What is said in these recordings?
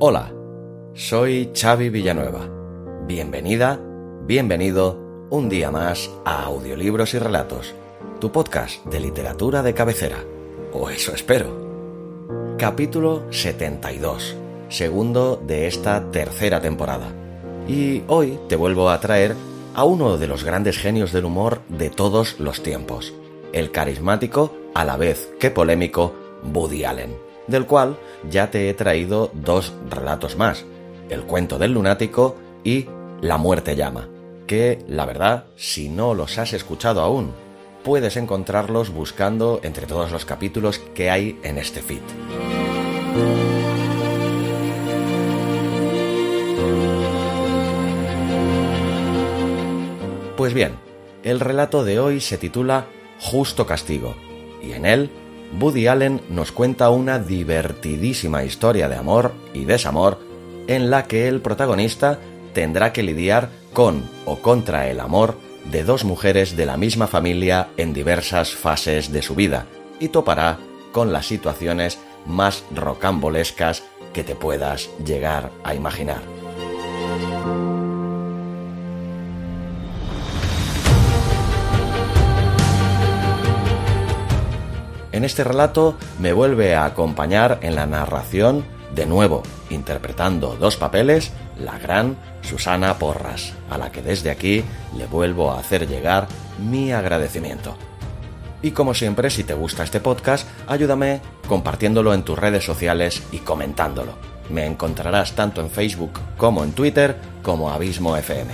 Hola, soy Xavi Villanueva. Bienvenida, bienvenido un día más a Audiolibros y Relatos, tu podcast de literatura de cabecera. O eso espero. Capítulo 72, segundo de esta tercera temporada. Y hoy te vuelvo a traer a uno de los grandes genios del humor de todos los tiempos, el carismático, a la vez que polémico, Woody Allen del cual ya te he traído dos relatos más, El cuento del lunático y La muerte llama, que la verdad, si no los has escuchado aún, puedes encontrarlos buscando entre todos los capítulos que hay en este feed. Pues bien, el relato de hoy se titula Justo Castigo, y en él Woody Allen nos cuenta una divertidísima historia de amor y desamor en la que el protagonista tendrá que lidiar con o contra el amor de dos mujeres de la misma familia en diversas fases de su vida y topará con las situaciones más rocambolescas que te puedas llegar a imaginar. En este relato me vuelve a acompañar en la narración, de nuevo, interpretando dos papeles, la gran Susana Porras, a la que desde aquí le vuelvo a hacer llegar mi agradecimiento. Y como siempre, si te gusta este podcast, ayúdame compartiéndolo en tus redes sociales y comentándolo. Me encontrarás tanto en Facebook como en Twitter como Abismo FM.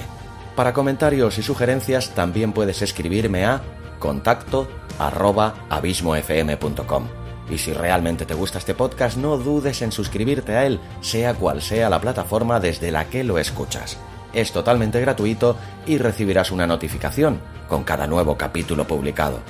Para comentarios y sugerencias también puedes escribirme a contacto abismofm.com. Y si realmente te gusta este podcast, no dudes en suscribirte a él, sea cual sea la plataforma desde la que lo escuchas. Es totalmente gratuito y recibirás una notificación con cada nuevo capítulo publicado.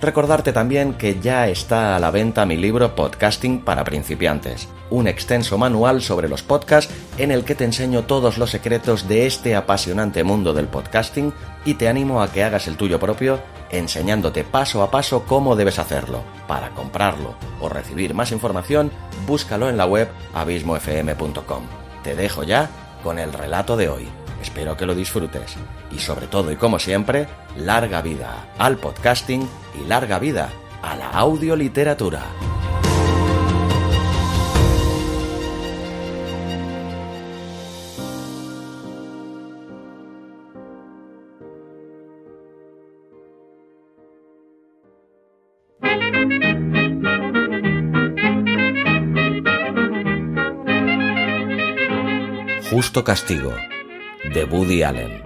Recordarte también que ya está a la venta mi libro Podcasting para principiantes, un extenso manual sobre los podcasts en el que te enseño todos los secretos de este apasionante mundo del podcasting y te animo a que hagas el tuyo propio enseñándote paso a paso cómo debes hacerlo. Para comprarlo o recibir más información, búscalo en la web abismofm.com. Te dejo ya con el relato de hoy. Espero que lo disfrutes. Y sobre todo y como siempre, larga vida al podcasting y larga vida a la audioliteratura. Justo Castigo, de Woody Allen.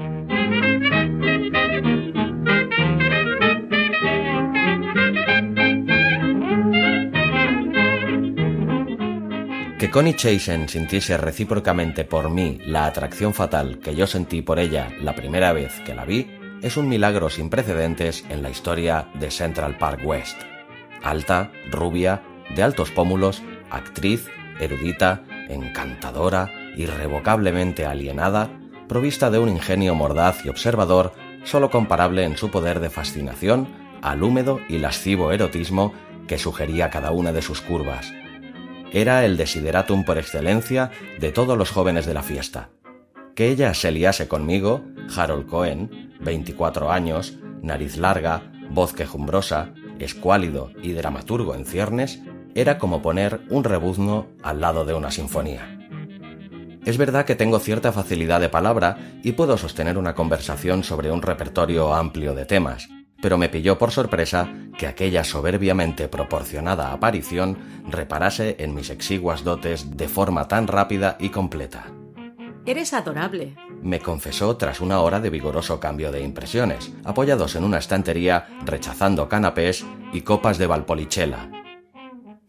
Que Connie Chasen sintiese recíprocamente por mí la atracción fatal que yo sentí por ella la primera vez que la vi es un milagro sin precedentes en la historia de Central Park West. Alta, rubia, de altos pómulos, actriz, erudita, encantadora, irrevocablemente alienada, provista de un ingenio mordaz y observador, sólo comparable en su poder de fascinación al húmedo y lascivo erotismo que sugería cada una de sus curvas. Era el desideratum por excelencia de todos los jóvenes de la fiesta. Que ella se liase conmigo, Harold Cohen, 24 años, nariz larga, voz quejumbrosa, escuálido y dramaturgo en ciernes, era como poner un rebuzno al lado de una sinfonía. Es verdad que tengo cierta facilidad de palabra y puedo sostener una conversación sobre un repertorio amplio de temas, pero me pilló por sorpresa que aquella soberbiamente proporcionada aparición reparase en mis exiguas dotes de forma tan rápida y completa. Eres adorable, me confesó tras una hora de vigoroso cambio de impresiones, apoyados en una estantería, rechazando canapés y copas de Valpolicella.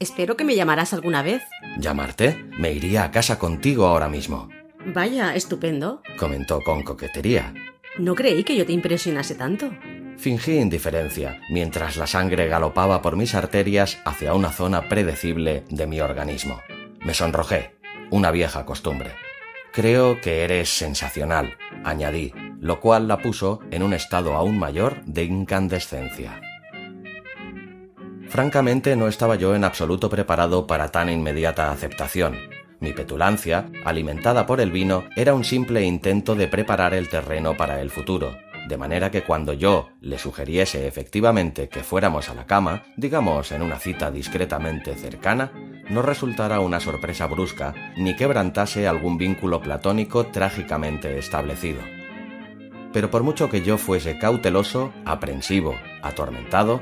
Espero que me llamarás alguna vez. ¿Llamarte? Me iría a casa contigo ahora mismo. Vaya, estupendo, comentó con coquetería. No creí que yo te impresionase tanto. Fingí indiferencia, mientras la sangre galopaba por mis arterias hacia una zona predecible de mi organismo. Me sonrojé, una vieja costumbre. Creo que eres sensacional, añadí, lo cual la puso en un estado aún mayor de incandescencia. Francamente no estaba yo en absoluto preparado para tan inmediata aceptación. Mi petulancia, alimentada por el vino, era un simple intento de preparar el terreno para el futuro, de manera que cuando yo le sugiriese efectivamente que fuéramos a la cama, digamos en una cita discretamente cercana, no resultara una sorpresa brusca ni quebrantase algún vínculo platónico trágicamente establecido. Pero por mucho que yo fuese cauteloso, aprensivo, atormentado,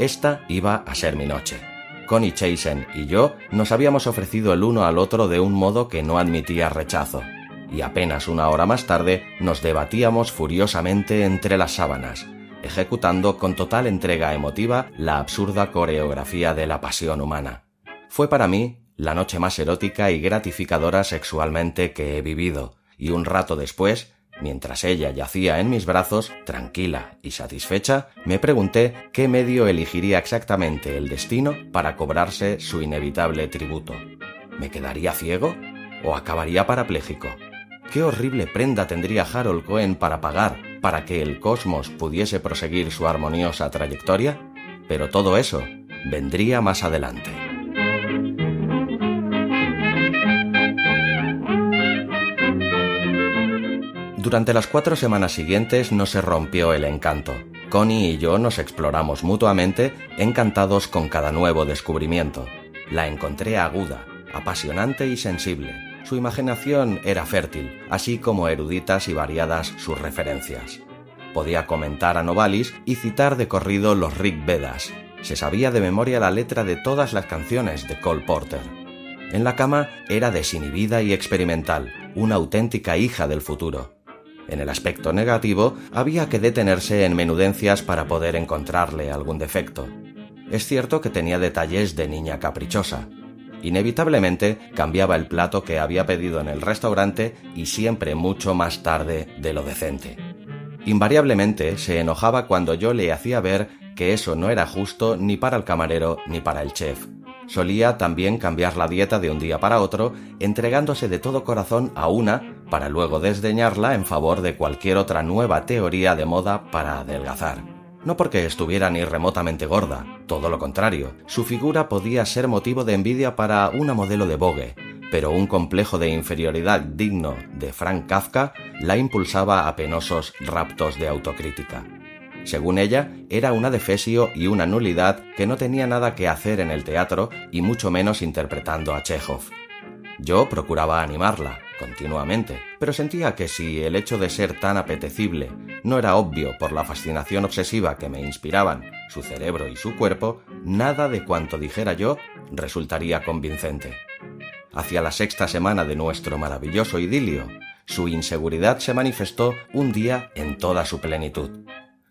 esta iba a ser mi noche. Connie Chasen y yo nos habíamos ofrecido el uno al otro de un modo que no admitía rechazo, y apenas una hora más tarde nos debatíamos furiosamente entre las sábanas, ejecutando con total entrega emotiva la absurda coreografía de la pasión humana. Fue para mí la noche más erótica y gratificadora sexualmente que he vivido, y un rato después, mientras ella yacía en mis brazos, tranquila y satisfecha, me pregunté qué medio elegiría exactamente el destino para cobrarse su inevitable tributo. ¿Me quedaría ciego? ¿O acabaría parapléjico? ¿Qué horrible prenda tendría Harold Cohen para pagar para que el cosmos pudiese proseguir su armoniosa trayectoria? Pero todo eso vendría más adelante. Durante las cuatro semanas siguientes no se rompió el encanto. Connie y yo nos exploramos mutuamente, encantados con cada nuevo descubrimiento. La encontré aguda, apasionante y sensible. Su imaginación era fértil, así como eruditas y variadas sus referencias. Podía comentar a Novalis y citar de corrido los Rick Vedas. Se sabía de memoria la letra de todas las canciones de Cole Porter. En la cama era desinhibida y experimental, una auténtica hija del futuro. En el aspecto negativo, había que detenerse en menudencias para poder encontrarle algún defecto. Es cierto que tenía detalles de niña caprichosa. Inevitablemente cambiaba el plato que había pedido en el restaurante y siempre mucho más tarde de lo decente. Invariablemente se enojaba cuando yo le hacía ver que eso no era justo ni para el camarero ni para el chef. Solía también cambiar la dieta de un día para otro, entregándose de todo corazón a una para luego desdeñarla en favor de cualquier otra nueva teoría de moda para adelgazar. No porque estuviera ni remotamente gorda, todo lo contrario, su figura podía ser motivo de envidia para una modelo de Vogue, pero un complejo de inferioridad digno de Frank Kafka la impulsaba a penosos raptos de autocrítica. Según ella, era una defesio y una nulidad que no tenía nada que hacer en el teatro y mucho menos interpretando a Chekhov. Yo procuraba animarla, continuamente, pero sentía que si el hecho de ser tan apetecible no era obvio por la fascinación obsesiva que me inspiraban su cerebro y su cuerpo, nada de cuanto dijera yo resultaría convincente. Hacia la sexta semana de nuestro maravilloso idilio, su inseguridad se manifestó un día en toda su plenitud.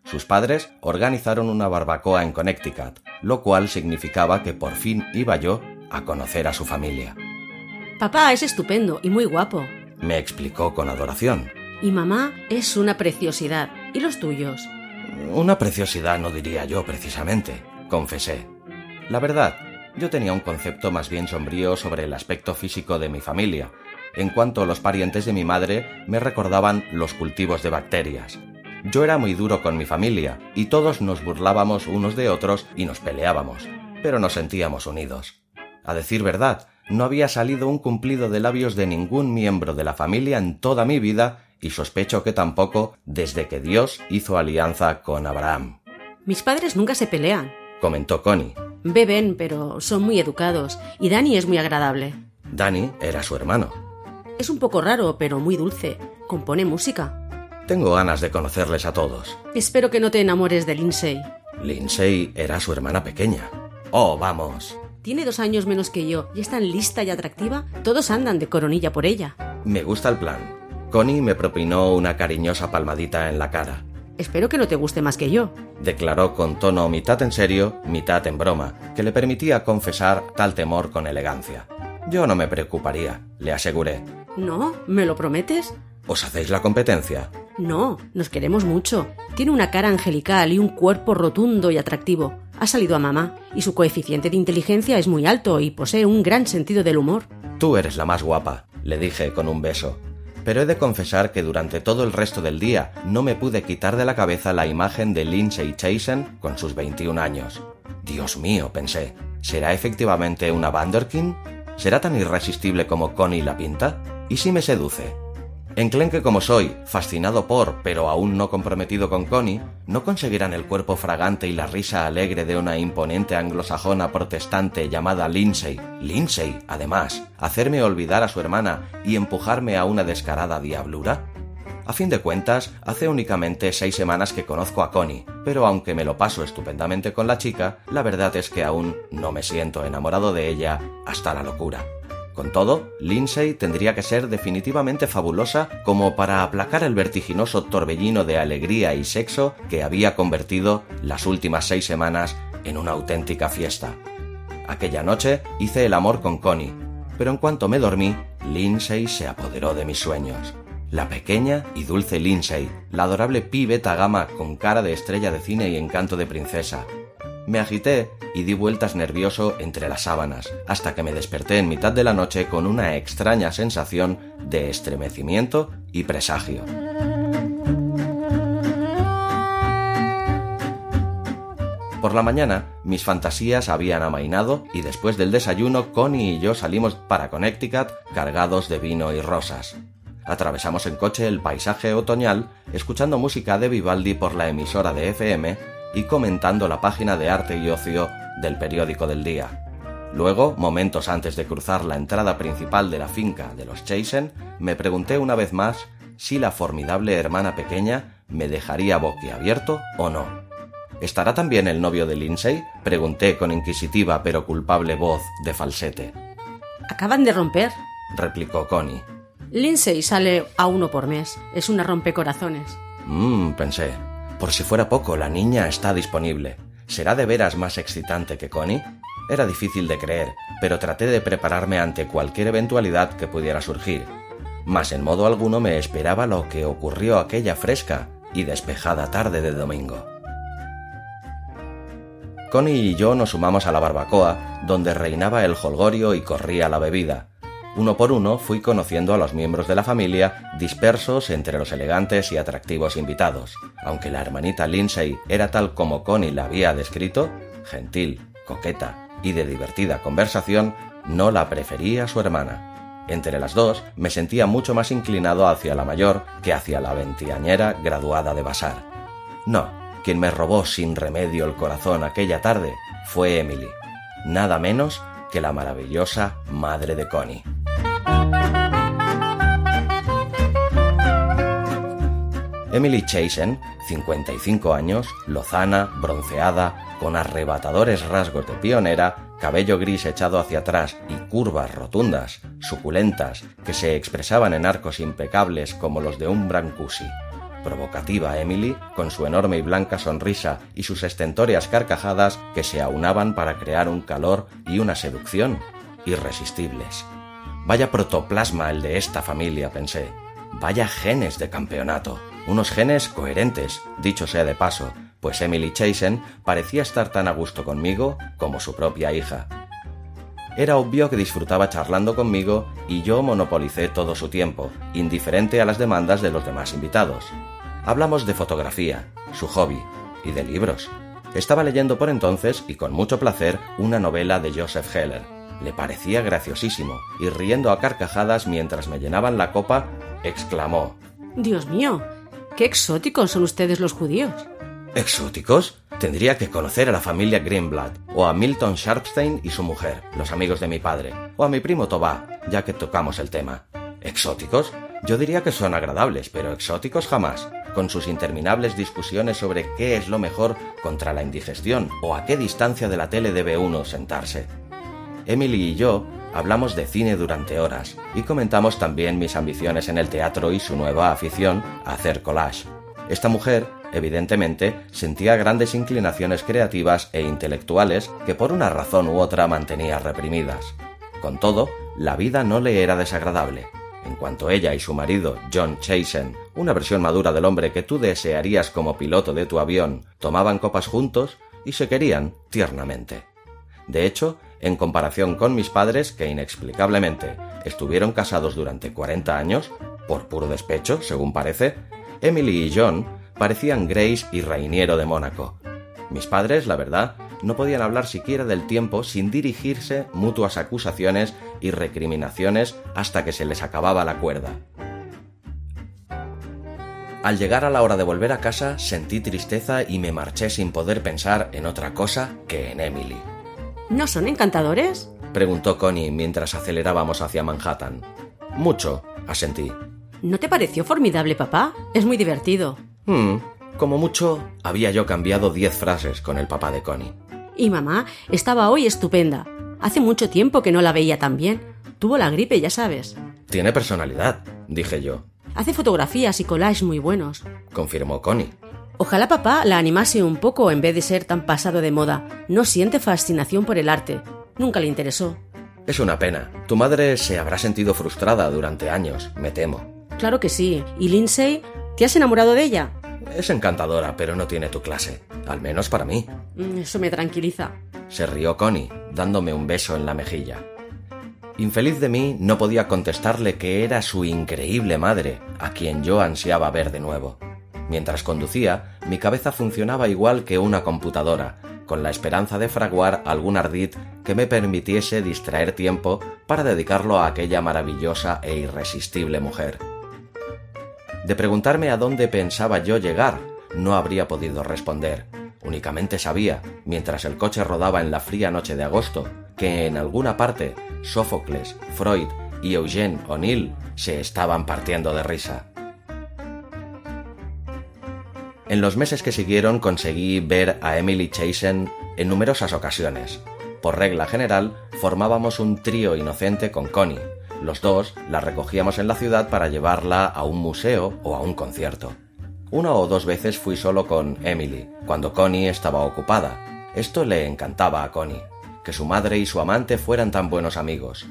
Sus padres organizaron una barbacoa en Connecticut, lo cual significaba que por fin iba yo a conocer a su familia. Papá es estupendo y muy guapo, me explicó con adoración. Y mamá es una preciosidad. ¿Y los tuyos? Una preciosidad no diría yo precisamente, confesé. La verdad, yo tenía un concepto más bien sombrío sobre el aspecto físico de mi familia. En cuanto los parientes de mi madre, me recordaban los cultivos de bacterias. Yo era muy duro con mi familia, y todos nos burlábamos unos de otros y nos peleábamos, pero nos sentíamos unidos. A decir verdad, no había salido un cumplido de labios de ningún miembro de la familia en toda mi vida, y sospecho que tampoco desde que Dios hizo alianza con Abraham. Mis padres nunca se pelean, comentó Connie. Beben, pero son muy educados, y Dani es muy agradable. Dani era su hermano. Es un poco raro, pero muy dulce. Compone música. Tengo ganas de conocerles a todos. Espero que no te enamores de Lindsay. Lindsay era su hermana pequeña. Oh, vamos. Tiene dos años menos que yo y es tan lista y atractiva. Todos andan de coronilla por ella. Me gusta el plan. Connie me propinó una cariñosa palmadita en la cara. Espero que no te guste más que yo. Declaró con tono mitad en serio, mitad en broma, que le permitía confesar tal temor con elegancia. Yo no me preocuparía, le aseguré. ¿No? ¿Me lo prometes? ¿Os hacéis la competencia? No, nos queremos mucho. Tiene una cara angelical y un cuerpo rotundo y atractivo. Ha salido a mamá y su coeficiente de inteligencia es muy alto y posee un gran sentido del humor. Tú eres la más guapa, le dije con un beso. Pero he de confesar que durante todo el resto del día no me pude quitar de la cabeza la imagen de Lindsay Chasen con sus 21 años. Dios mío, pensé, ¿será efectivamente una Vanderkin? ¿Será tan irresistible como Connie la pinta? ¿Y si me seduce? Enclenque como soy, fascinado por, pero aún no comprometido con Connie, no conseguirán el cuerpo fragante y la risa alegre de una imponente anglosajona protestante llamada Lindsay, Lindsay, además, hacerme olvidar a su hermana y empujarme a una descarada diablura? A fin de cuentas, hace únicamente seis semanas que conozco a Connie, pero aunque me lo paso estupendamente con la chica, la verdad es que aún no me siento enamorado de ella hasta la locura. Con todo, Lindsay tendría que ser definitivamente fabulosa como para aplacar el vertiginoso torbellino de alegría y sexo que había convertido las últimas seis semanas en una auténtica fiesta. Aquella noche hice el amor con Connie, pero en cuanto me dormí, Lindsay se apoderó de mis sueños. La pequeña y dulce Lindsay, la adorable pibe Tagama con cara de estrella de cine y encanto de princesa, me agité y di vueltas nervioso entre las sábanas, hasta que me desperté en mitad de la noche con una extraña sensación de estremecimiento y presagio. Por la mañana, mis fantasías habían amainado y después del desayuno, Connie y yo salimos para Connecticut cargados de vino y rosas. Atravesamos en coche el paisaje otoñal, escuchando música de Vivaldi por la emisora de FM y comentando la página de arte y ocio del periódico del día. Luego, momentos antes de cruzar la entrada principal de la finca de los Chasen, me pregunté una vez más si la formidable hermana pequeña me dejaría boquiabierto o no. ¿Estará también el novio de Lindsay? Pregunté con inquisitiva pero culpable voz de falsete. Acaban de romper, replicó Connie. Lindsay sale a uno por mes. Es una rompecorazones. Mmm, pensé. Por si fuera poco, la niña está disponible. ¿Será de veras más excitante que Connie? Era difícil de creer, pero traté de prepararme ante cualquier eventualidad que pudiera surgir. Mas en modo alguno me esperaba lo que ocurrió aquella fresca y despejada tarde de domingo. Connie y yo nos sumamos a la barbacoa, donde reinaba el holgorio y corría la bebida. Uno por uno fui conociendo a los miembros de la familia dispersos entre los elegantes y atractivos invitados. Aunque la hermanita Lindsay era tal como Connie la había descrito, gentil, coqueta y de divertida conversación, no la prefería su hermana. Entre las dos me sentía mucho más inclinado hacia la mayor que hacia la veintiañera graduada de Basar. No, quien me robó sin remedio el corazón aquella tarde fue Emily, nada menos que la maravillosa madre de Connie. Emily Chasen, 55 años, lozana, bronceada, con arrebatadores rasgos de pionera, cabello gris echado hacia atrás y curvas rotundas, suculentas, que se expresaban en arcos impecables como los de un brancusi. Provocativa Emily, con su enorme y blanca sonrisa y sus estentóreas carcajadas que se aunaban para crear un calor y una seducción irresistibles. Vaya protoplasma el de esta familia, pensé. Vaya genes de campeonato. Unos genes coherentes, dicho sea de paso, pues Emily Chasen parecía estar tan a gusto conmigo como su propia hija. Era obvio que disfrutaba charlando conmigo y yo monopolicé todo su tiempo, indiferente a las demandas de los demás invitados. Hablamos de fotografía, su hobby, y de libros. Estaba leyendo por entonces, y con mucho placer, una novela de Joseph Heller. Le parecía graciosísimo, y riendo a carcajadas mientras me llenaban la copa, exclamó Dios mío, Qué exóticos son ustedes los judíos. ¿Exóticos? Tendría que conocer a la familia Greenblatt, o a Milton Sharpstein y su mujer, los amigos de mi padre, o a mi primo Tobá, ya que tocamos el tema. ¿Exóticos? Yo diría que son agradables, pero exóticos jamás, con sus interminables discusiones sobre qué es lo mejor contra la indigestión o a qué distancia de la tele debe uno sentarse. Emily y yo hablamos de cine durante horas y comentamos también mis ambiciones en el teatro y su nueva afición a hacer collage. Esta mujer, evidentemente, sentía grandes inclinaciones creativas e intelectuales que por una razón u otra mantenía reprimidas. Con todo, la vida no le era desagradable. En cuanto ella y su marido, John Chasen, una versión madura del hombre que tú desearías como piloto de tu avión, tomaban copas juntos y se querían tiernamente. De hecho, en comparación con mis padres, que inexplicablemente estuvieron casados durante 40 años, por puro despecho, según parece, Emily y John parecían Grace y Reiniero de Mónaco. Mis padres, la verdad, no podían hablar siquiera del tiempo sin dirigirse mutuas acusaciones y recriminaciones hasta que se les acababa la cuerda. Al llegar a la hora de volver a casa sentí tristeza y me marché sin poder pensar en otra cosa que en Emily. ¿No son encantadores? preguntó Connie mientras acelerábamos hacia Manhattan. Mucho, asentí. ¿No te pareció formidable, papá? Es muy divertido. Hmm, como mucho, había yo cambiado diez frases con el papá de Connie. Y mamá estaba hoy estupenda. Hace mucho tiempo que no la veía tan bien. Tuvo la gripe, ya sabes. Tiene personalidad, dije yo. Hace fotografías y collages muy buenos, confirmó Connie. Ojalá papá la animase un poco en vez de ser tan pasado de moda. No siente fascinación por el arte. Nunca le interesó. Es una pena. Tu madre se habrá sentido frustrada durante años, me temo. Claro que sí. ¿Y Lindsay? ¿Te has enamorado de ella? Es encantadora, pero no tiene tu clase. Al menos para mí. Mm, eso me tranquiliza. Se rió Connie, dándome un beso en la mejilla. Infeliz de mí, no podía contestarle que era su increíble madre, a quien yo ansiaba ver de nuevo. Mientras conducía, mi cabeza funcionaba igual que una computadora, con la esperanza de fraguar algún ardid que me permitiese distraer tiempo para dedicarlo a aquella maravillosa e irresistible mujer. De preguntarme a dónde pensaba yo llegar, no habría podido responder. Únicamente sabía, mientras el coche rodaba en la fría noche de agosto, que en alguna parte Sófocles, Freud y Eugene O'Neill se estaban partiendo de risa. En los meses que siguieron conseguí ver a Emily Chasen en numerosas ocasiones. Por regla general, formábamos un trío inocente con Connie, los dos la recogíamos en la ciudad para llevarla a un museo o a un concierto. Una o dos veces fui solo con Emily, cuando Connie estaba ocupada. Esto le encantaba a Connie, que su madre y su amante fueran tan buenos amigos.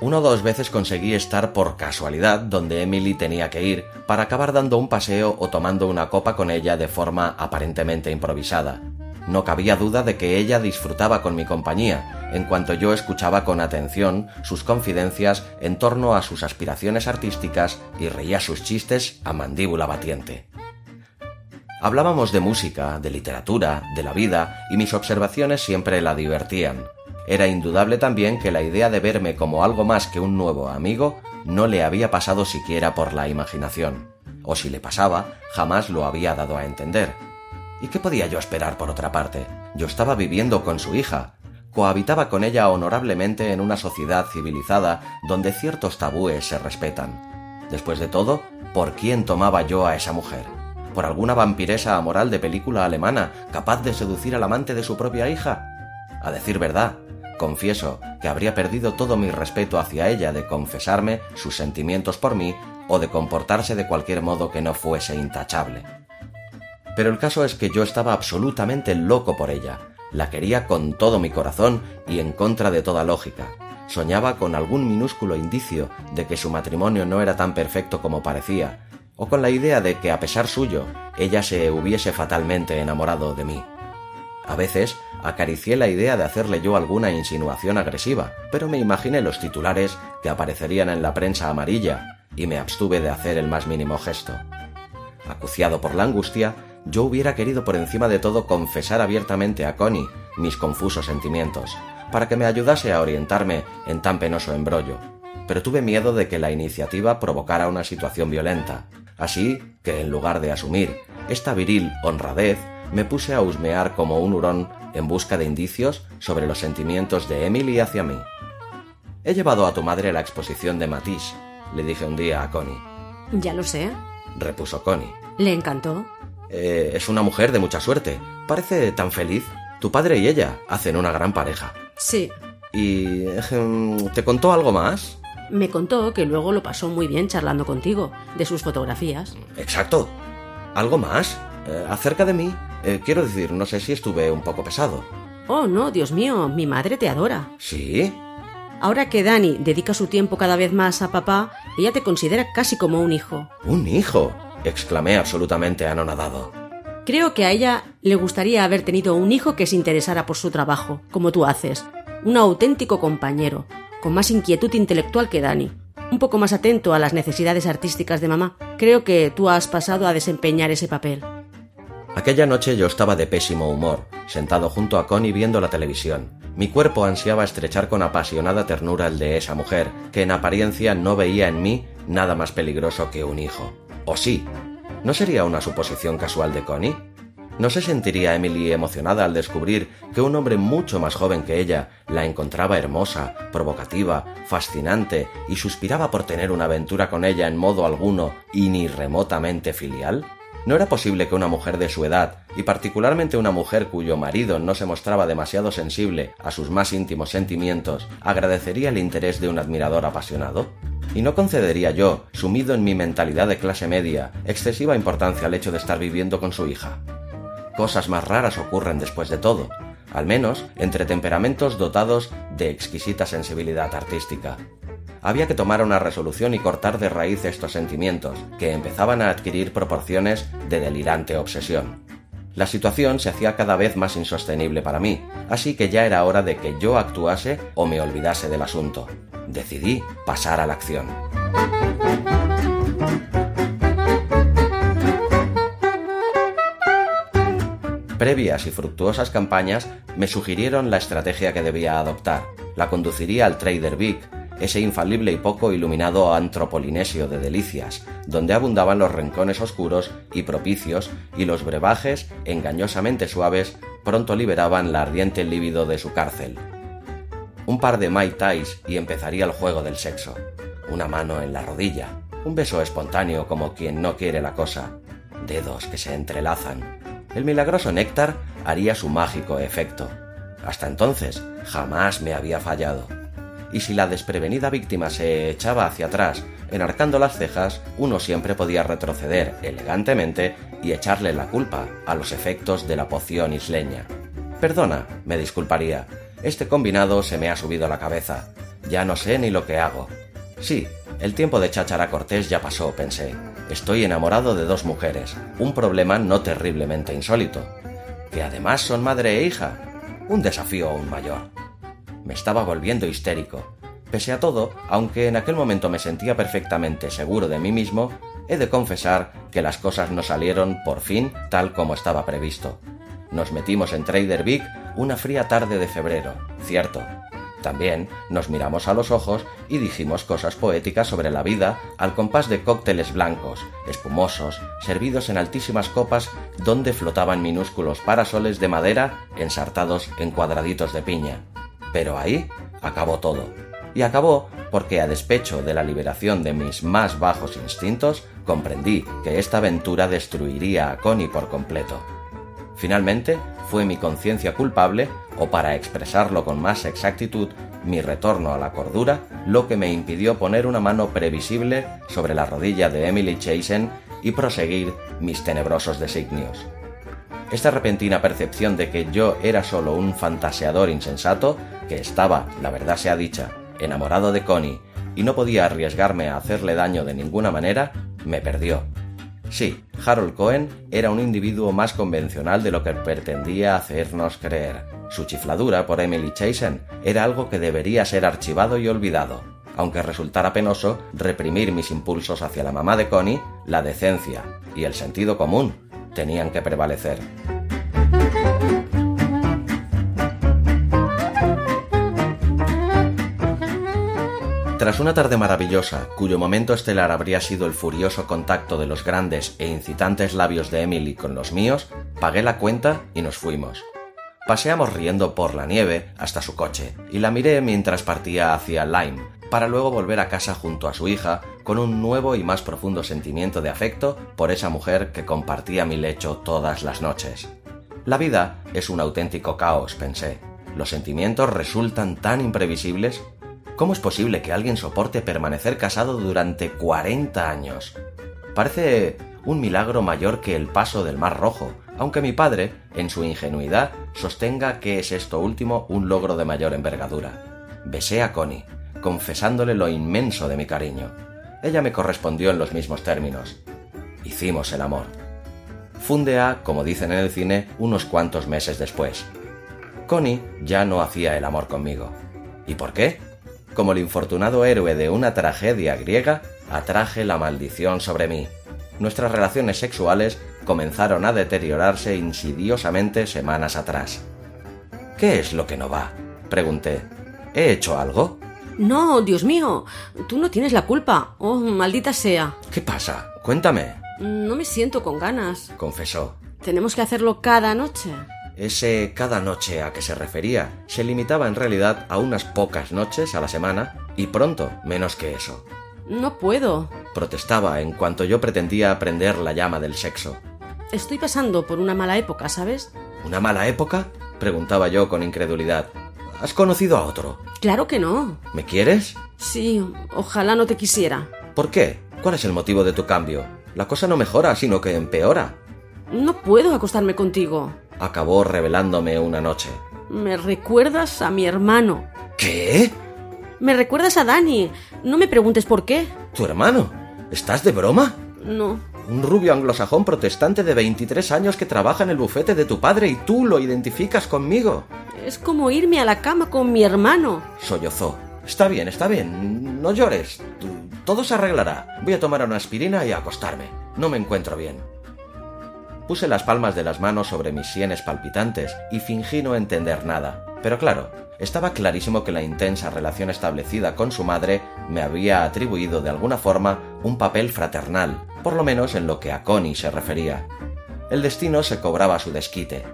Una o dos veces conseguí estar por casualidad donde Emily tenía que ir para acabar dando un paseo o tomando una copa con ella de forma aparentemente improvisada. No cabía duda de que ella disfrutaba con mi compañía, en cuanto yo escuchaba con atención sus confidencias en torno a sus aspiraciones artísticas y reía sus chistes a mandíbula batiente. Hablábamos de música, de literatura, de la vida, y mis observaciones siempre la divertían. Era indudable también que la idea de verme como algo más que un nuevo amigo no le había pasado siquiera por la imaginación, o si le pasaba, jamás lo había dado a entender. ¿Y qué podía yo esperar por otra parte? Yo estaba viviendo con su hija, cohabitaba con ella honorablemente en una sociedad civilizada donde ciertos tabúes se respetan. Después de todo, ¿por quién tomaba yo a esa mujer? ¿Por alguna vampiresa amoral de película alemana capaz de seducir al amante de su propia hija? A decir verdad, confieso que habría perdido todo mi respeto hacia ella de confesarme sus sentimientos por mí o de comportarse de cualquier modo que no fuese intachable. Pero el caso es que yo estaba absolutamente loco por ella. La quería con todo mi corazón y en contra de toda lógica. Soñaba con algún minúsculo indicio de que su matrimonio no era tan perfecto como parecía, o con la idea de que a pesar suyo, ella se hubiese fatalmente enamorado de mí. A veces acaricié la idea de hacerle yo alguna insinuación agresiva, pero me imaginé los titulares que aparecerían en la prensa amarilla y me abstuve de hacer el más mínimo gesto. Acuciado por la angustia, yo hubiera querido por encima de todo confesar abiertamente a Connie mis confusos sentimientos, para que me ayudase a orientarme en tan penoso embrollo, pero tuve miedo de que la iniciativa provocara una situación violenta, así que en lugar de asumir esta viril honradez, me puse a husmear como un hurón en busca de indicios sobre los sentimientos de Emily hacia mí. He llevado a tu madre la exposición de Matisse, le dije un día a Connie. Ya lo sé. Repuso Connie. ¿Le encantó? Eh, es una mujer de mucha suerte. Parece tan feliz. Tu padre y ella hacen una gran pareja. Sí. ¿Y ejem, te contó algo más? Me contó que luego lo pasó muy bien charlando contigo, de sus fotografías. Exacto. ¿Algo más? Eh, acerca de mí. Eh, quiero decir, no sé si estuve un poco pesado. Oh, no, Dios mío, mi madre te adora. ¿Sí? Ahora que Dani dedica su tiempo cada vez más a papá, ella te considera casi como un hijo. ¿Un hijo? exclamé absolutamente anonadado. Creo que a ella le gustaría haber tenido un hijo que se interesara por su trabajo, como tú haces. Un auténtico compañero, con más inquietud intelectual que Dani. Un poco más atento a las necesidades artísticas de mamá. Creo que tú has pasado a desempeñar ese papel. Aquella noche yo estaba de pésimo humor, sentado junto a Connie viendo la televisión. Mi cuerpo ansiaba estrechar con apasionada ternura el de esa mujer, que en apariencia no veía en mí nada más peligroso que un hijo. ¿O sí? ¿No sería una suposición casual de Connie? ¿No se sentiría Emily emocionada al descubrir que un hombre mucho más joven que ella la encontraba hermosa, provocativa, fascinante y suspiraba por tener una aventura con ella en modo alguno y ni remotamente filial? ¿No era posible que una mujer de su edad, y particularmente una mujer cuyo marido no se mostraba demasiado sensible a sus más íntimos sentimientos, agradecería el interés de un admirador apasionado? ¿Y no concedería yo, sumido en mi mentalidad de clase media, excesiva importancia al hecho de estar viviendo con su hija? Cosas más raras ocurren después de todo, al menos entre temperamentos dotados de exquisita sensibilidad artística había que tomar una resolución y cortar de raíz estos sentimientos, que empezaban a adquirir proporciones de delirante obsesión. La situación se hacía cada vez más insostenible para mí, así que ya era hora de que yo actuase o me olvidase del asunto. Decidí pasar a la acción. Previas y fructuosas campañas me sugirieron la estrategia que debía adoptar. La conduciría al Trader Vic, ese infalible y poco iluminado antropolinesio de delicias, donde abundaban los rincones oscuros y propicios y los brebajes, engañosamente suaves, pronto liberaban la ardiente líbido de su cárcel. Un par de mai tais y empezaría el juego del sexo. Una mano en la rodilla, un beso espontáneo como quien no quiere la cosa, dedos que se entrelazan. El milagroso néctar haría su mágico efecto. Hasta entonces jamás me había fallado y si la desprevenida víctima se echaba hacia atrás, enarcando las cejas, uno siempre podía retroceder elegantemente y echarle la culpa a los efectos de la poción isleña. Perdona, me disculparía, este combinado se me ha subido a la cabeza. Ya no sé ni lo que hago. Sí, el tiempo de cháchara cortés ya pasó, pensé. Estoy enamorado de dos mujeres, un problema no terriblemente insólito. Que además son madre e hija. Un desafío aún mayor me estaba volviendo histérico. Pese a todo, aunque en aquel momento me sentía perfectamente seguro de mí mismo, he de confesar que las cosas no salieron por fin tal como estaba previsto. Nos metimos en Trader Vic una fría tarde de febrero, cierto. También nos miramos a los ojos y dijimos cosas poéticas sobre la vida al compás de cócteles blancos, espumosos, servidos en altísimas copas donde flotaban minúsculos parasoles de madera ensartados en cuadraditos de piña. Pero ahí acabó todo. Y acabó porque a despecho de la liberación de mis más bajos instintos, comprendí que esta aventura destruiría a Connie por completo. Finalmente, fue mi conciencia culpable, o para expresarlo con más exactitud, mi retorno a la cordura, lo que me impidió poner una mano previsible sobre la rodilla de Emily Chasen y proseguir mis tenebrosos designios. Esta repentina percepción de que yo era solo un fantaseador insensato que estaba, la verdad sea dicha, enamorado de Connie y no podía arriesgarme a hacerle daño de ninguna manera, me perdió. Sí, Harold Cohen era un individuo más convencional de lo que pretendía hacernos creer. Su chifladura por Emily Chasen era algo que debería ser archivado y olvidado. Aunque resultara penoso reprimir mis impulsos hacia la mamá de Connie, la decencia y el sentido común tenían que prevalecer. Tras una tarde maravillosa, cuyo momento estelar habría sido el furioso contacto de los grandes e incitantes labios de Emily con los míos, pagué la cuenta y nos fuimos. Paseamos riendo por la nieve hasta su coche, y la miré mientras partía hacia Lyme, para luego volver a casa junto a su hija con un nuevo y más profundo sentimiento de afecto por esa mujer que compartía mi lecho todas las noches. La vida es un auténtico caos, pensé. Los sentimientos resultan tan imprevisibles. ¿Cómo es posible que alguien soporte permanecer casado durante 40 años? Parece un milagro mayor que el paso del Mar Rojo, aunque mi padre, en su ingenuidad, sostenga que es esto último un logro de mayor envergadura. Besé a Connie, confesándole lo inmenso de mi cariño. Ella me correspondió en los mismos términos. Hicimos el amor. Fundea, como dicen en el cine, unos cuantos meses después. Connie ya no hacía el amor conmigo. ¿Y por qué? Como el infortunado héroe de una tragedia griega, atraje la maldición sobre mí. Nuestras relaciones sexuales comenzaron a deteriorarse insidiosamente semanas atrás. ¿Qué es lo que no va? pregunté. ¿He hecho algo? No, Dios mío, tú no tienes la culpa. Oh, maldita sea. ¿Qué pasa? Cuéntame. No me siento con ganas. confesó. ¿Tenemos que hacerlo cada noche? Ese cada noche a que se refería se limitaba en realidad a unas pocas noches a la semana y pronto menos que eso. No puedo. Protestaba en cuanto yo pretendía aprender la llama del sexo. Estoy pasando por una mala época, ¿sabes? ¿Una mala época? preguntaba yo con incredulidad. ¿Has conocido a otro? Claro que no. ¿Me quieres? Sí, ojalá no te quisiera. ¿Por qué? ¿Cuál es el motivo de tu cambio? La cosa no mejora, sino que empeora. No puedo acostarme contigo. Acabó revelándome una noche. Me recuerdas a mi hermano. ¿Qué? Me recuerdas a Dani. No me preguntes por qué. ¿Tu hermano? ¿Estás de broma? No. Un rubio anglosajón protestante de 23 años que trabaja en el bufete de tu padre y tú lo identificas conmigo. Es como irme a la cama con mi hermano. Sollozó. Está bien, está bien. No llores. Todo se arreglará. Voy a tomar una aspirina y a acostarme. No me encuentro bien. Puse las palmas de las manos sobre mis sienes palpitantes y fingí no entender nada. Pero claro, estaba clarísimo que la intensa relación establecida con su madre me había atribuido de alguna forma un papel fraternal, por lo menos en lo que a Connie se refería. El destino se cobraba su desquite.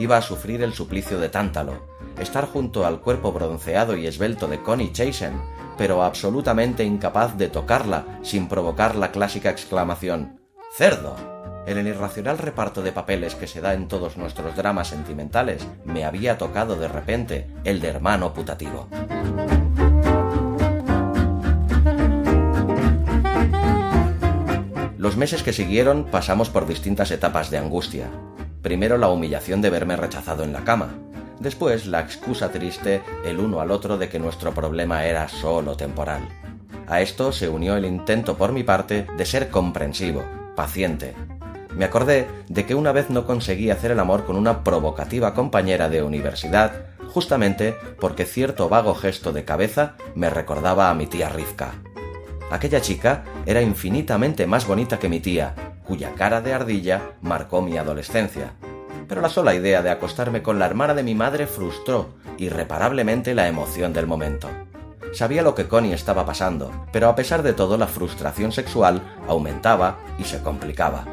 Iba a sufrir el suplicio de Tántalo, estar junto al cuerpo bronceado y esbelto de Connie Chasen, pero absolutamente incapaz de tocarla sin provocar la clásica exclamación ¡Cerdo! En el irracional reparto de papeles que se da en todos nuestros dramas sentimentales, me había tocado de repente el de hermano putativo. Los meses que siguieron pasamos por distintas etapas de angustia. Primero la humillación de verme rechazado en la cama, después la excusa triste el uno al otro de que nuestro problema era solo temporal. A esto se unió el intento por mi parte de ser comprensivo, paciente, me acordé de que una vez no conseguí hacer el amor con una provocativa compañera de universidad, justamente porque cierto vago gesto de cabeza me recordaba a mi tía Rivka. Aquella chica era infinitamente más bonita que mi tía, cuya cara de ardilla marcó mi adolescencia. Pero la sola idea de acostarme con la hermana de mi madre frustró irreparablemente la emoción del momento. Sabía lo que Connie estaba pasando, pero a pesar de todo la frustración sexual aumentaba y se complicaba.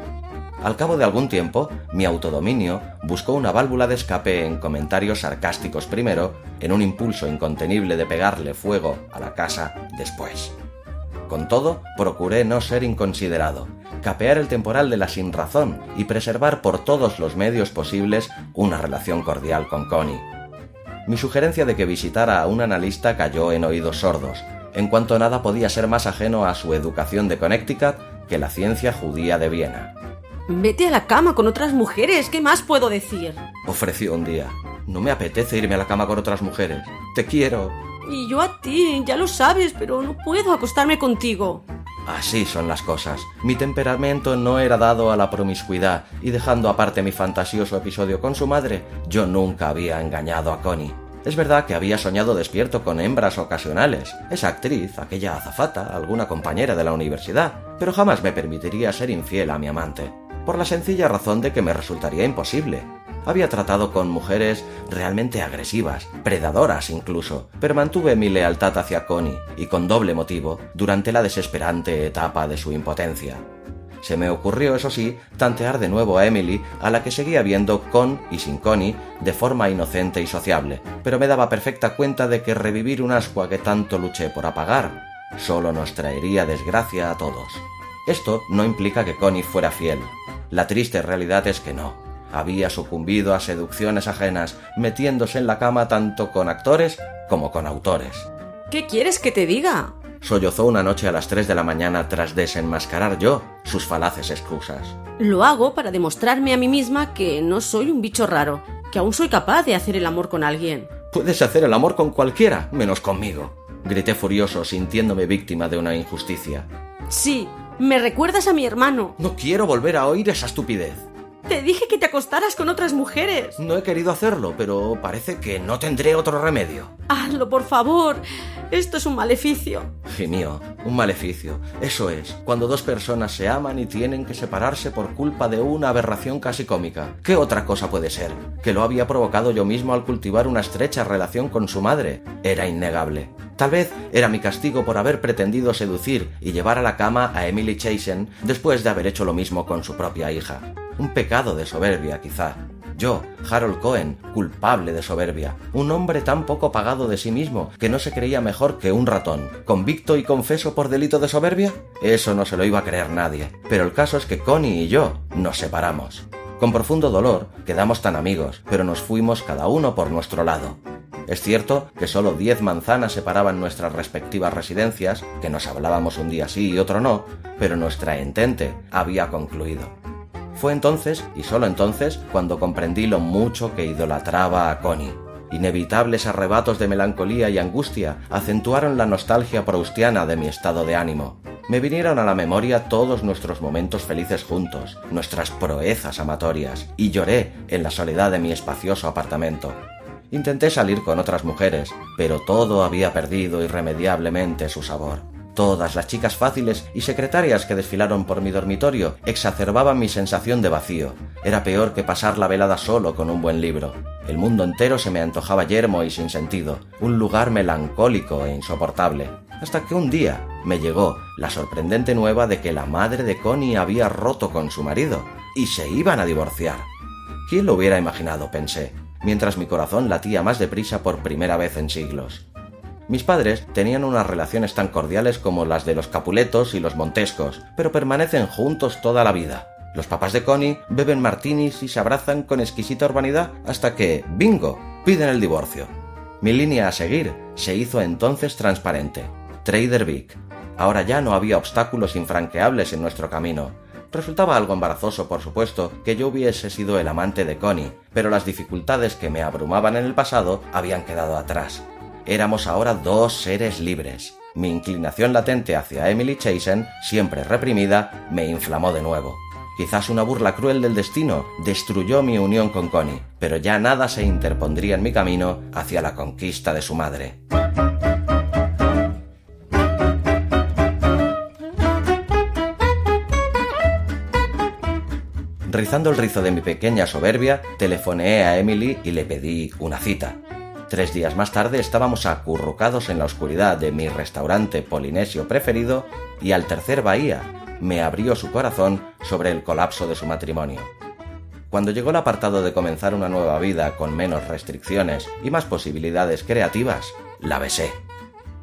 Al cabo de algún tiempo, mi autodominio buscó una válvula de escape en comentarios sarcásticos primero, en un impulso incontenible de pegarle fuego a la casa después. Con todo, procuré no ser inconsiderado, capear el temporal de la sinrazón y preservar por todos los medios posibles una relación cordial con Connie. Mi sugerencia de que visitara a un analista cayó en oídos sordos, en cuanto nada podía ser más ajeno a su educación de Connecticut que la ciencia judía de Viena. Vete a la cama con otras mujeres, ¿qué más puedo decir? Ofreció un día. No me apetece irme a la cama con otras mujeres. Te quiero. Y yo a ti, ya lo sabes, pero no puedo acostarme contigo. Así son las cosas. Mi temperamento no era dado a la promiscuidad, y dejando aparte mi fantasioso episodio con su madre, yo nunca había engañado a Connie. Es verdad que había soñado despierto con hembras ocasionales, esa actriz, aquella azafata, alguna compañera de la universidad, pero jamás me permitiría ser infiel a mi amante por la sencilla razón de que me resultaría imposible. Había tratado con mujeres realmente agresivas, predadoras incluso, pero mantuve mi lealtad hacia Connie, y con doble motivo, durante la desesperante etapa de su impotencia. Se me ocurrió, eso sí, tantear de nuevo a Emily, a la que seguía viendo con y sin Connie, de forma inocente y sociable, pero me daba perfecta cuenta de que revivir un ascua que tanto luché por apagar solo nos traería desgracia a todos. Esto no implica que Connie fuera fiel. La triste realidad es que no. Había sucumbido a seducciones ajenas, metiéndose en la cama tanto con actores como con autores. ¿Qué quieres que te diga? sollozó una noche a las 3 de la mañana tras desenmascarar yo sus falaces excusas. Lo hago para demostrarme a mí misma que no soy un bicho raro, que aún soy capaz de hacer el amor con alguien. Puedes hacer el amor con cualquiera, menos conmigo. Grité furioso, sintiéndome víctima de una injusticia. Sí, me recuerdas a mi hermano. No quiero volver a oír esa estupidez. Te dije que te acostaras con otras mujeres. No he querido hacerlo, pero parece que no tendré otro remedio. Hazlo, por favor. Esto es un maleficio. Gimio, un maleficio. Eso es, cuando dos personas se aman y tienen que separarse por culpa de una aberración casi cómica. ¿Qué otra cosa puede ser? Que lo había provocado yo mismo al cultivar una estrecha relación con su madre. Era innegable. Tal vez era mi castigo por haber pretendido seducir y llevar a la cama a Emily Chasen después de haber hecho lo mismo con su propia hija. Un pecado de soberbia, quizá. Yo, Harold Cohen, culpable de soberbia, un hombre tan poco pagado de sí mismo que no se creía mejor que un ratón, convicto y confeso por delito de soberbia? Eso no se lo iba a creer nadie. Pero el caso es que Connie y yo nos separamos. Con profundo dolor, quedamos tan amigos, pero nos fuimos cada uno por nuestro lado. Es cierto que solo diez manzanas separaban nuestras respectivas residencias, que nos hablábamos un día sí y otro no, pero nuestra entente había concluido. Fue entonces, y solo entonces, cuando comprendí lo mucho que idolatraba a Connie. Inevitables arrebatos de melancolía y angustia acentuaron la nostalgia proustiana de mi estado de ánimo. Me vinieron a la memoria todos nuestros momentos felices juntos, nuestras proezas amatorias, y lloré en la soledad de mi espacioso apartamento. Intenté salir con otras mujeres, pero todo había perdido irremediablemente su sabor. Todas las chicas fáciles y secretarias que desfilaron por mi dormitorio exacerbaban mi sensación de vacío. Era peor que pasar la velada solo con un buen libro. El mundo entero se me antojaba yermo y sin sentido, un lugar melancólico e insoportable. Hasta que un día me llegó la sorprendente nueva de que la madre de Connie había roto con su marido y se iban a divorciar. ¿Quién lo hubiera imaginado? pensé, mientras mi corazón latía más deprisa por primera vez en siglos. Mis padres tenían unas relaciones tan cordiales como las de los Capuletos y los Montescos, pero permanecen juntos toda la vida. Los papás de Connie beben martinis y se abrazan con exquisita urbanidad hasta que, bingo, piden el divorcio. Mi línea a seguir se hizo entonces transparente. Trader Vic. Ahora ya no había obstáculos infranqueables en nuestro camino. Resultaba algo embarazoso, por supuesto, que yo hubiese sido el amante de Connie, pero las dificultades que me abrumaban en el pasado habían quedado atrás. Éramos ahora dos seres libres. Mi inclinación latente hacia Emily Chasen, siempre reprimida, me inflamó de nuevo. Quizás una burla cruel del destino destruyó mi unión con Connie, pero ya nada se interpondría en mi camino hacia la conquista de su madre. Rizando el rizo de mi pequeña soberbia, telefoneé a Emily y le pedí una cita. Tres días más tarde estábamos acurrucados en la oscuridad de mi restaurante polinesio preferido y al tercer bahía me abrió su corazón sobre el colapso de su matrimonio. Cuando llegó el apartado de comenzar una nueva vida con menos restricciones y más posibilidades creativas, la besé.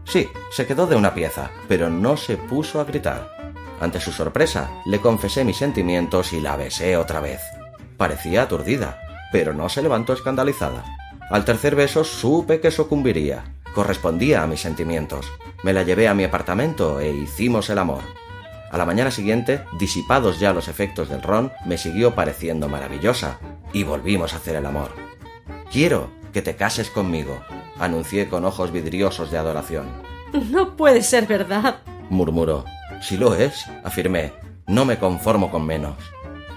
Sí, se quedó de una pieza, pero no se puso a gritar. Ante su sorpresa, le confesé mis sentimientos y la besé otra vez. Parecía aturdida, pero no se levantó escandalizada. Al tercer beso supe que sucumbiría. Correspondía a mis sentimientos. Me la llevé a mi apartamento e hicimos el amor. A la mañana siguiente, disipados ya los efectos del ron, me siguió pareciendo maravillosa y volvimos a hacer el amor. Quiero que te cases conmigo, anuncié con ojos vidriosos de adoración. No puede ser verdad, murmuró. Si lo es, afirmé, no me conformo con menos.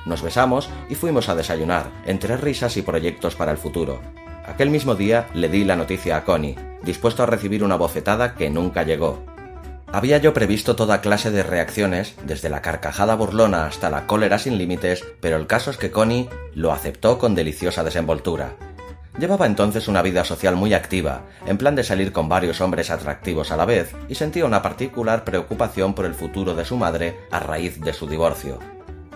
Nos besamos y fuimos a desayunar, entre risas y proyectos para el futuro. Aquel mismo día le di la noticia a Connie, dispuesto a recibir una bofetada que nunca llegó. Había yo previsto toda clase de reacciones, desde la carcajada burlona hasta la cólera sin límites, pero el caso es que Connie lo aceptó con deliciosa desenvoltura. Llevaba entonces una vida social muy activa, en plan de salir con varios hombres atractivos a la vez, y sentía una particular preocupación por el futuro de su madre a raíz de su divorcio.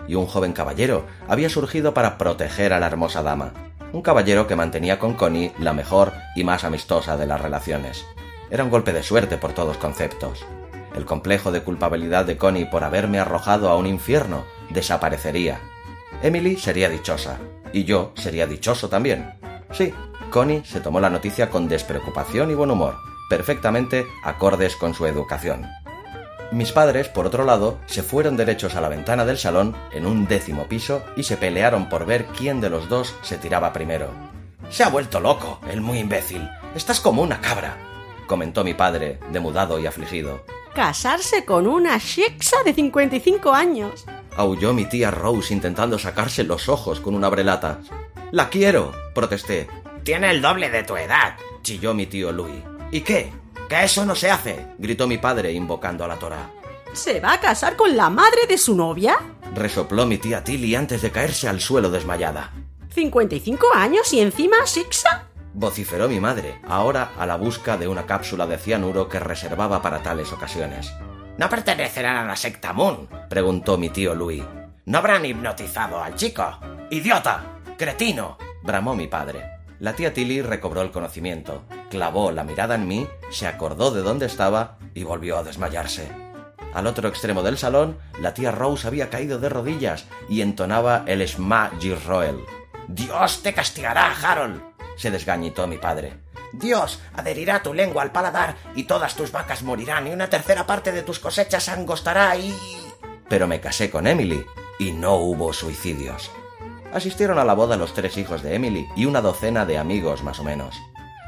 y un joven caballero había surgido para proteger a la hermosa dama. Un caballero que mantenía con Connie la mejor y más amistosa de las relaciones. Era un golpe de suerte por todos conceptos. El complejo de culpabilidad de Connie por haberme arrojado a un infierno desaparecería. Emily sería dichosa, y yo sería dichoso también. Sí, Connie se tomó la noticia con despreocupación y buen humor, perfectamente acordes con su educación. Mis padres, por otro lado, se fueron derechos a la ventana del salón en un décimo piso y se pelearon por ver quién de los dos se tiraba primero. Se ha vuelto loco, el muy imbécil. Estás como una cabra, comentó mi padre, demudado y afligido. Casarse con una Shexa de 55 años. Aulló mi tía Rose intentando sacarse los ojos con una brelata. La quiero, protesté. Tiene el doble de tu edad, chilló mi tío Louis. ¿Y qué? Que eso no se hace, gritó mi padre invocando a la Torah. ¿Se va a casar con la madre de su novia? resopló mi tía Tilly antes de caerse al suelo desmayada. ¿55 años y encima Sixa? vociferó mi madre, ahora a la busca de una cápsula de cianuro que reservaba para tales ocasiones. ¿No pertenecerán a la secta Moon? preguntó mi tío Louis. ¿No habrán hipnotizado al chico? ¡Idiota! ¡Cretino! bramó mi padre. La tía Tilly recobró el conocimiento, clavó la mirada en mí, se acordó de dónde estaba y volvió a desmayarse. Al otro extremo del salón, la tía Rose había caído de rodillas y entonaba el Shma Roel. ¡Dios te castigará, Harold! se desgañitó mi padre. Dios adherirá tu lengua al paladar y todas tus vacas morirán y una tercera parte de tus cosechas angostará y... Pero me casé con Emily y no hubo suicidios asistieron a la boda los tres hijos de Emily y una docena de amigos más o menos.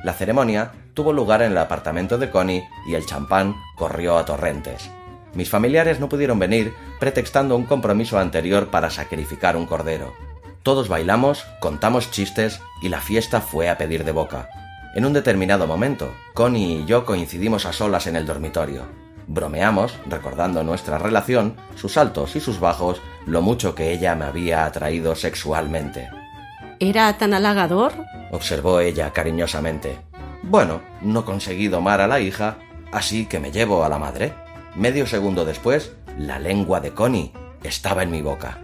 La ceremonia tuvo lugar en el apartamento de Connie y el champán corrió a torrentes. Mis familiares no pudieron venir pretextando un compromiso anterior para sacrificar un cordero. Todos bailamos, contamos chistes y la fiesta fue a pedir de boca. En un determinado momento, Connie y yo coincidimos a solas en el dormitorio. Bromeamos, recordando nuestra relación, sus altos y sus bajos, lo mucho que ella me había atraído sexualmente. ¿Era tan halagador? observó ella cariñosamente. Bueno, no conseguí domar a la hija, así que me llevo a la madre. Medio segundo después, la lengua de Connie estaba en mi boca.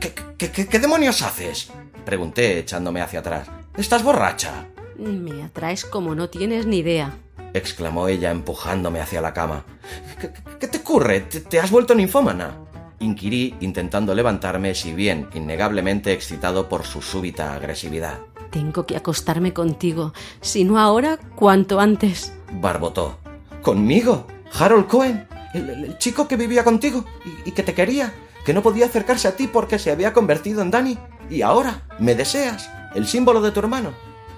¿Qué, qué, demonios haces? pregunté echándome hacia atrás. ¿Estás borracha? Me atraes como no tienes ni idea exclamó ella empujándome hacia la cama. ¿Qué, te ocurre? ¿Te, has vuelto ninfómana? Inquirí intentando levantarme, si bien innegablemente excitado por su súbita agresividad. Tengo que acostarme contigo, si no ahora, cuanto antes. Barbotó. ¿Conmigo? ¿Harold Cohen? ¿El, chico que vivía contigo y, y que te quería? ¿Que no podía acercarse a ti porque se había convertido en Danny? ¿Y ahora me deseas? ¿El símbolo de tu hermano?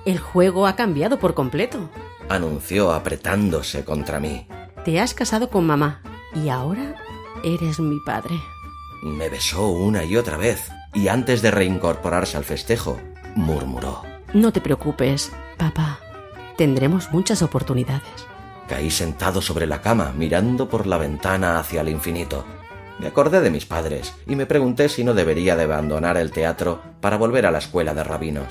El juego ha cambiado por completo anunció apretándose contra mí. Te has casado con mamá y ahora eres mi padre. Me besó una y otra vez y antes de reincorporarse al festejo, murmuró. No te preocupes, papá. Tendremos muchas oportunidades. Caí sentado sobre la cama, mirando por la ventana hacia el infinito. Me acordé de mis padres y me pregunté si no debería de abandonar el teatro para volver a la escuela de rabinos.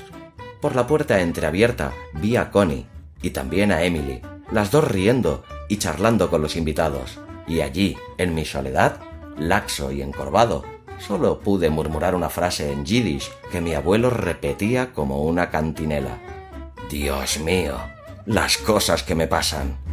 Por la puerta entreabierta vi a Connie, y también a Emily, las dos riendo y charlando con los invitados. Y allí, en mi soledad, laxo y encorvado, solo pude murmurar una frase en yiddish que mi abuelo repetía como una cantinela. Dios mío, las cosas que me pasan.